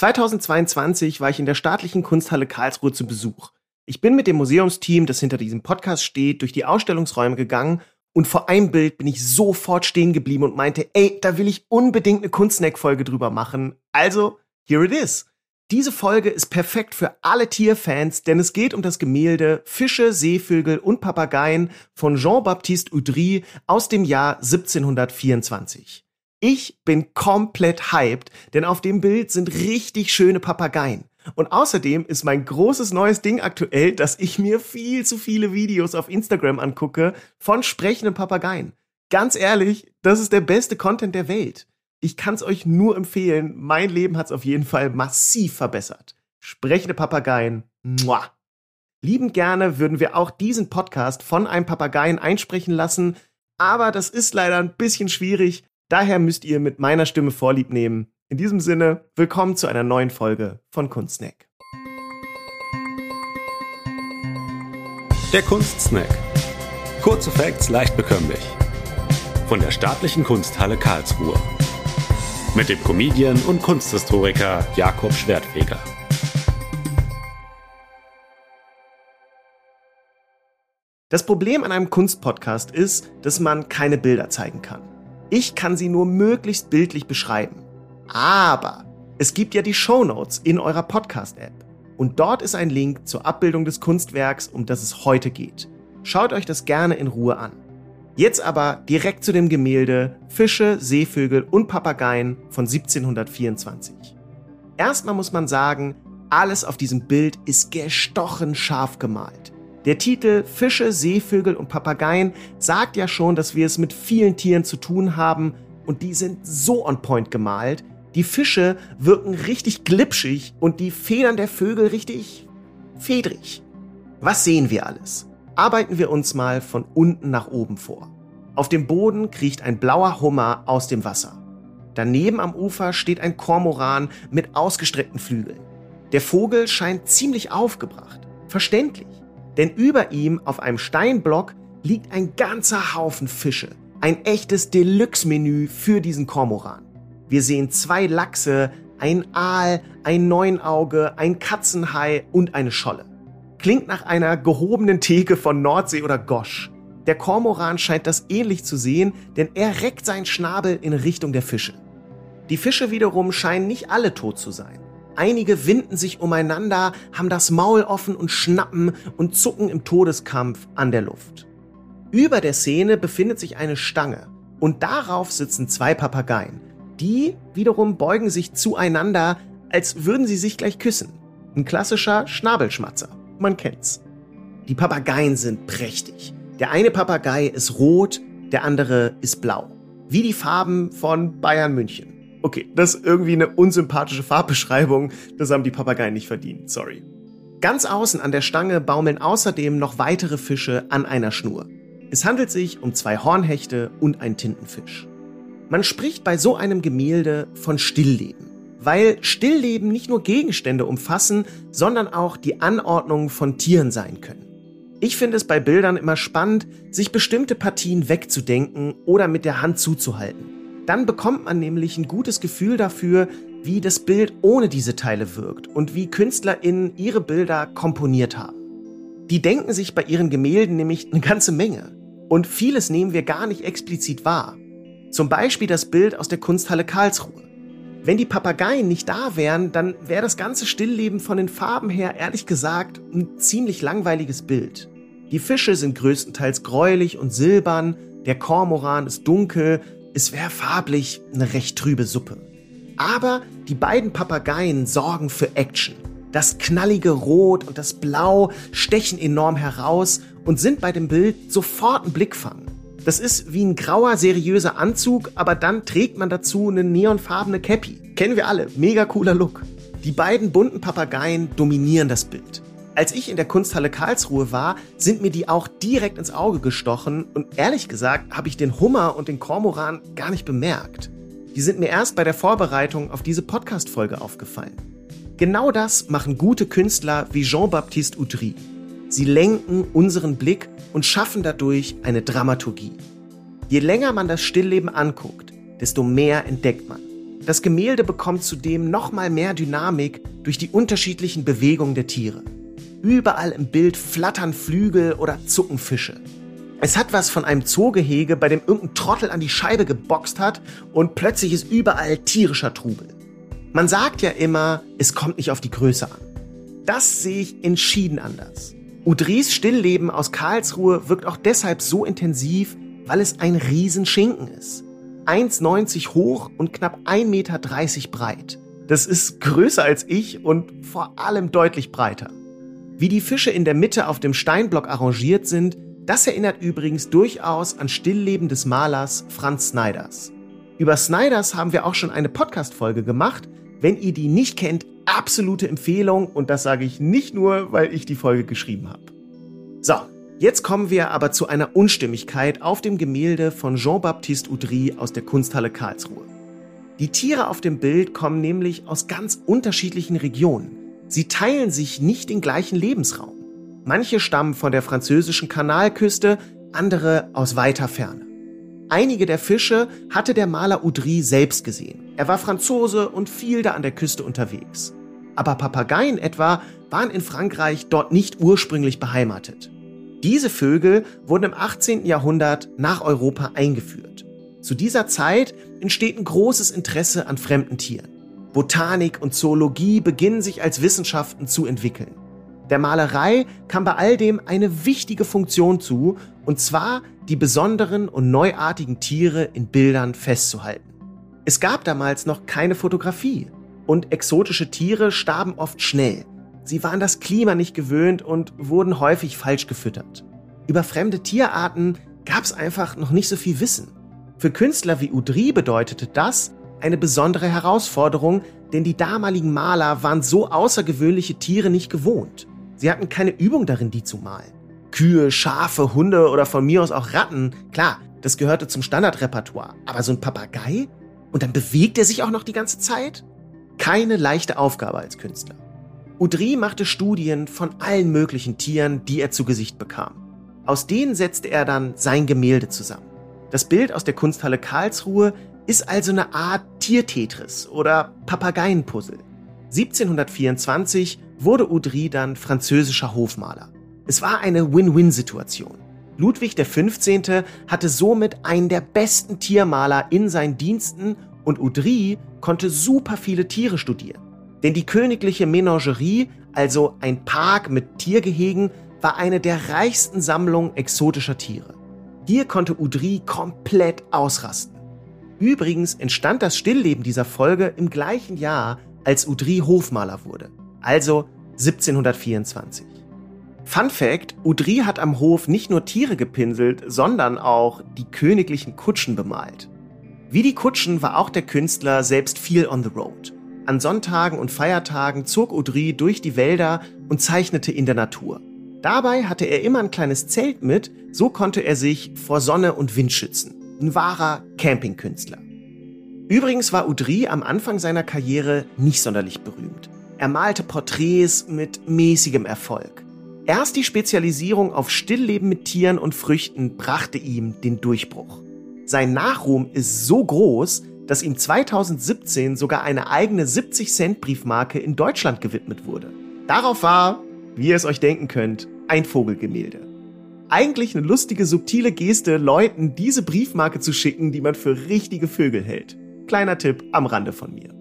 2022 war ich in der staatlichen Kunsthalle Karlsruhe zu Besuch. Ich bin mit dem Museumsteam, das hinter diesem Podcast steht, durch die Ausstellungsräume gegangen und vor einem Bild bin ich sofort stehen geblieben und meinte, ey, da will ich unbedingt eine Kunstsnack-Folge drüber machen. Also, here it is. Diese Folge ist perfekt für alle Tierfans, denn es geht um das Gemälde Fische, Seevögel und Papageien von Jean-Baptiste Udry aus dem Jahr 1724. Ich bin komplett hyped, denn auf dem Bild sind richtig schöne Papageien. Und außerdem ist mein großes neues Ding aktuell, dass ich mir viel zu viele Videos auf Instagram angucke von sprechenden Papageien. Ganz ehrlich, das ist der beste Content der Welt. Ich kann es euch nur empfehlen. Mein Leben hat es auf jeden Fall massiv verbessert. Sprechende Papageien. Muah. Liebend gerne würden wir auch diesen Podcast von einem Papageien einsprechen lassen, aber das ist leider ein bisschen schwierig. Daher müsst ihr mit meiner Stimme Vorlieb nehmen. In diesem Sinne, willkommen zu einer neuen Folge von Kunstsnack. Der Kunstsnack. Kurze Facts leicht bekömmlich. Von der Staatlichen Kunsthalle Karlsruhe mit dem Comedian und Kunsthistoriker Jakob Schwertfeger. Das Problem an einem Kunstpodcast ist, dass man keine Bilder zeigen kann. Ich kann sie nur möglichst bildlich beschreiben. Aber es gibt ja die Show Notes in eurer Podcast-App. Und dort ist ein Link zur Abbildung des Kunstwerks, um das es heute geht. Schaut euch das gerne in Ruhe an. Jetzt aber direkt zu dem Gemälde Fische, Seevögel und Papageien von 1724. Erstmal muss man sagen, alles auf diesem Bild ist gestochen scharf gemalt. Der Titel Fische, Seevögel und Papageien sagt ja schon, dass wir es mit vielen Tieren zu tun haben und die sind so on point gemalt. Die Fische wirken richtig glitschig und die Federn der Vögel richtig fedrig. Was sehen wir alles? Arbeiten wir uns mal von unten nach oben vor. Auf dem Boden kriecht ein blauer Hummer aus dem Wasser. Daneben am Ufer steht ein Kormoran mit ausgestreckten Flügeln. Der Vogel scheint ziemlich aufgebracht. Verständlich. Denn über ihm auf einem Steinblock liegt ein ganzer Haufen Fische. Ein echtes Deluxe-Menü für diesen Kormoran. Wir sehen zwei Lachse, ein Aal, ein Neunauge, ein Katzenhai und eine Scholle. Klingt nach einer gehobenen Theke von Nordsee oder Gosch. Der Kormoran scheint das ähnlich zu sehen, denn er reckt seinen Schnabel in Richtung der Fische. Die Fische wiederum scheinen nicht alle tot zu sein. Einige winden sich umeinander, haben das Maul offen und schnappen und zucken im Todeskampf an der Luft. Über der Szene befindet sich eine Stange und darauf sitzen zwei Papageien. Die wiederum beugen sich zueinander, als würden sie sich gleich küssen. Ein klassischer Schnabelschmatzer man kennt's. Die Papageien sind prächtig. Der eine Papagei ist rot, der andere ist blau. Wie die Farben von Bayern München. Okay, das ist irgendwie eine unsympathische Farbbeschreibung. Das haben die Papageien nicht verdient. Sorry. Ganz außen an der Stange baumeln außerdem noch weitere Fische an einer Schnur. Es handelt sich um zwei Hornhechte und einen Tintenfisch. Man spricht bei so einem Gemälde von Stillleben weil Stillleben nicht nur Gegenstände umfassen, sondern auch die Anordnung von Tieren sein können. Ich finde es bei Bildern immer spannend, sich bestimmte Partien wegzudenken oder mit der Hand zuzuhalten. Dann bekommt man nämlich ein gutes Gefühl dafür, wie das Bild ohne diese Teile wirkt und wie KünstlerInnen ihre Bilder komponiert haben. Die denken sich bei ihren Gemälden nämlich eine ganze Menge. Und vieles nehmen wir gar nicht explizit wahr. Zum Beispiel das Bild aus der Kunsthalle Karlsruhe. Wenn die Papageien nicht da wären, dann wäre das ganze Stillleben von den Farben her ehrlich gesagt ein ziemlich langweiliges Bild. Die Fische sind größtenteils gräulich und silbern, der Kormoran ist dunkel, es wäre farblich eine recht trübe Suppe. Aber die beiden Papageien sorgen für Action. Das knallige Rot und das Blau stechen enorm heraus und sind bei dem Bild sofort ein Blickfang. Das ist wie ein grauer, seriöser Anzug, aber dann trägt man dazu eine neonfarbene Cappy. Kennen wir alle. Mega cooler Look. Die beiden bunten Papageien dominieren das Bild. Als ich in der Kunsthalle Karlsruhe war, sind mir die auch direkt ins Auge gestochen und ehrlich gesagt habe ich den Hummer und den Kormoran gar nicht bemerkt. Die sind mir erst bei der Vorbereitung auf diese Podcast-Folge aufgefallen. Genau das machen gute Künstler wie Jean-Baptiste Udry. Sie lenken unseren Blick und schaffen dadurch eine Dramaturgie. Je länger man das Stillleben anguckt, desto mehr entdeckt man. Das Gemälde bekommt zudem nochmal mehr Dynamik durch die unterschiedlichen Bewegungen der Tiere. Überall im Bild flattern Flügel oder zucken Fische. Es hat was von einem Zoogehege, bei dem irgendein Trottel an die Scheibe geboxt hat und plötzlich ist überall tierischer Trubel. Man sagt ja immer, es kommt nicht auf die Größe an. Das sehe ich entschieden anders. Udrys Stillleben aus Karlsruhe wirkt auch deshalb so intensiv, weil es ein Riesenschinken ist. 1,90 hoch und knapp 1,30 Meter breit. Das ist größer als ich und vor allem deutlich breiter. Wie die Fische in der Mitte auf dem Steinblock arrangiert sind, das erinnert übrigens durchaus an Stillleben des Malers Franz Snyders. Über Snyders haben wir auch schon eine Podcast-Folge gemacht. Wenn ihr die nicht kennt, absolute Empfehlung und das sage ich nicht nur, weil ich die Folge geschrieben habe. So, jetzt kommen wir aber zu einer Unstimmigkeit auf dem Gemälde von Jean-Baptiste Udry aus der Kunsthalle Karlsruhe. Die Tiere auf dem Bild kommen nämlich aus ganz unterschiedlichen Regionen. Sie teilen sich nicht den gleichen Lebensraum. Manche stammen von der französischen Kanalküste, andere aus weiter Ferne. Einige der Fische hatte der Maler Udry selbst gesehen. Er war Franzose und viel da an der Küste unterwegs. Aber Papageien etwa waren in Frankreich dort nicht ursprünglich beheimatet. Diese Vögel wurden im 18. Jahrhundert nach Europa eingeführt. Zu dieser Zeit entsteht ein großes Interesse an fremden Tieren. Botanik und Zoologie beginnen sich als Wissenschaften zu entwickeln. Der Malerei kam bei all dem eine wichtige Funktion zu, und zwar die besonderen und neuartigen Tiere in Bildern festzuhalten. Es gab damals noch keine Fotografie und exotische Tiere starben oft schnell. Sie waren das Klima nicht gewöhnt und wurden häufig falsch gefüttert. Über fremde Tierarten gab es einfach noch nicht so viel Wissen. Für Künstler wie Udry bedeutete das eine besondere Herausforderung, denn die damaligen Maler waren so außergewöhnliche Tiere nicht gewohnt. Sie hatten keine Übung darin, die zu malen. Kühe, Schafe, Hunde oder von mir aus auch Ratten, klar, das gehörte zum Standardrepertoire. Aber so ein Papagei? Und dann bewegt er sich auch noch die ganze Zeit? Keine leichte Aufgabe als Künstler. Udry machte Studien von allen möglichen Tieren, die er zu Gesicht bekam. Aus denen setzte er dann sein Gemälde zusammen. Das Bild aus der Kunsthalle Karlsruhe ist also eine Art Tiertetris oder Papageienpuzzle. 1724 wurde Udry dann französischer Hofmaler. Es war eine Win-Win-Situation. Ludwig XV. hatte somit einen der besten Tiermaler in seinen Diensten und Udry konnte super viele Tiere studieren. Denn die königliche Menagerie, also ein Park mit Tiergehegen, war eine der reichsten Sammlungen exotischer Tiere. Hier konnte Udry komplett ausrasten. Übrigens entstand das Stillleben dieser Folge im gleichen Jahr, als Udry Hofmaler wurde also 1724. Fun Fact, Udry hat am Hof nicht nur Tiere gepinselt, sondern auch die königlichen Kutschen bemalt. Wie die Kutschen war auch der Künstler selbst viel on the road. An Sonntagen und Feiertagen zog Udry durch die Wälder und zeichnete in der Natur. Dabei hatte er immer ein kleines Zelt mit, so konnte er sich vor Sonne und Wind schützen. Ein wahrer Campingkünstler. Übrigens war Udry am Anfang seiner Karriere nicht sonderlich berühmt. Er malte Porträts mit mäßigem Erfolg. Erst die Spezialisierung auf Stillleben mit Tieren und Früchten brachte ihm den Durchbruch. Sein Nachruhm ist so groß, dass ihm 2017 sogar eine eigene 70-Cent-Briefmarke in Deutschland gewidmet wurde. Darauf war, wie ihr es euch denken könnt, ein Vogelgemälde. Eigentlich eine lustige, subtile Geste, Leuten diese Briefmarke zu schicken, die man für richtige Vögel hält. Kleiner Tipp am Rande von mir.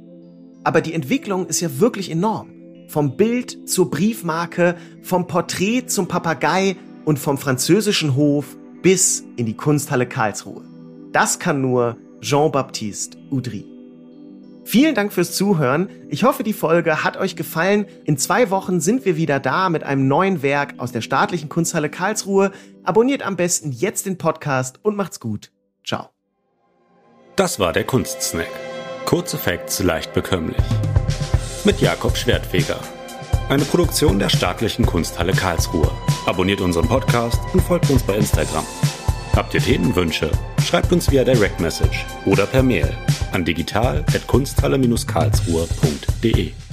Aber die Entwicklung ist ja wirklich enorm. Vom Bild zur Briefmarke, vom Porträt zum Papagei und vom französischen Hof bis in die Kunsthalle Karlsruhe. Das kann nur Jean-Baptiste Udry. Vielen Dank fürs Zuhören. Ich hoffe, die Folge hat euch gefallen. In zwei Wochen sind wir wieder da mit einem neuen Werk aus der staatlichen Kunsthalle Karlsruhe. Abonniert am besten jetzt den Podcast und macht's gut. Ciao. Das war der Kunstsnack. Kurze Facts leicht bekömmlich. Mit Jakob Schwertfeger. Eine Produktion der Staatlichen Kunsthalle Karlsruhe. Abonniert unseren Podcast und folgt uns bei Instagram. Habt ihr Themenwünsche? Schreibt uns via Direct Message oder per Mail an digital.kunsthalle-karlsruhe.de.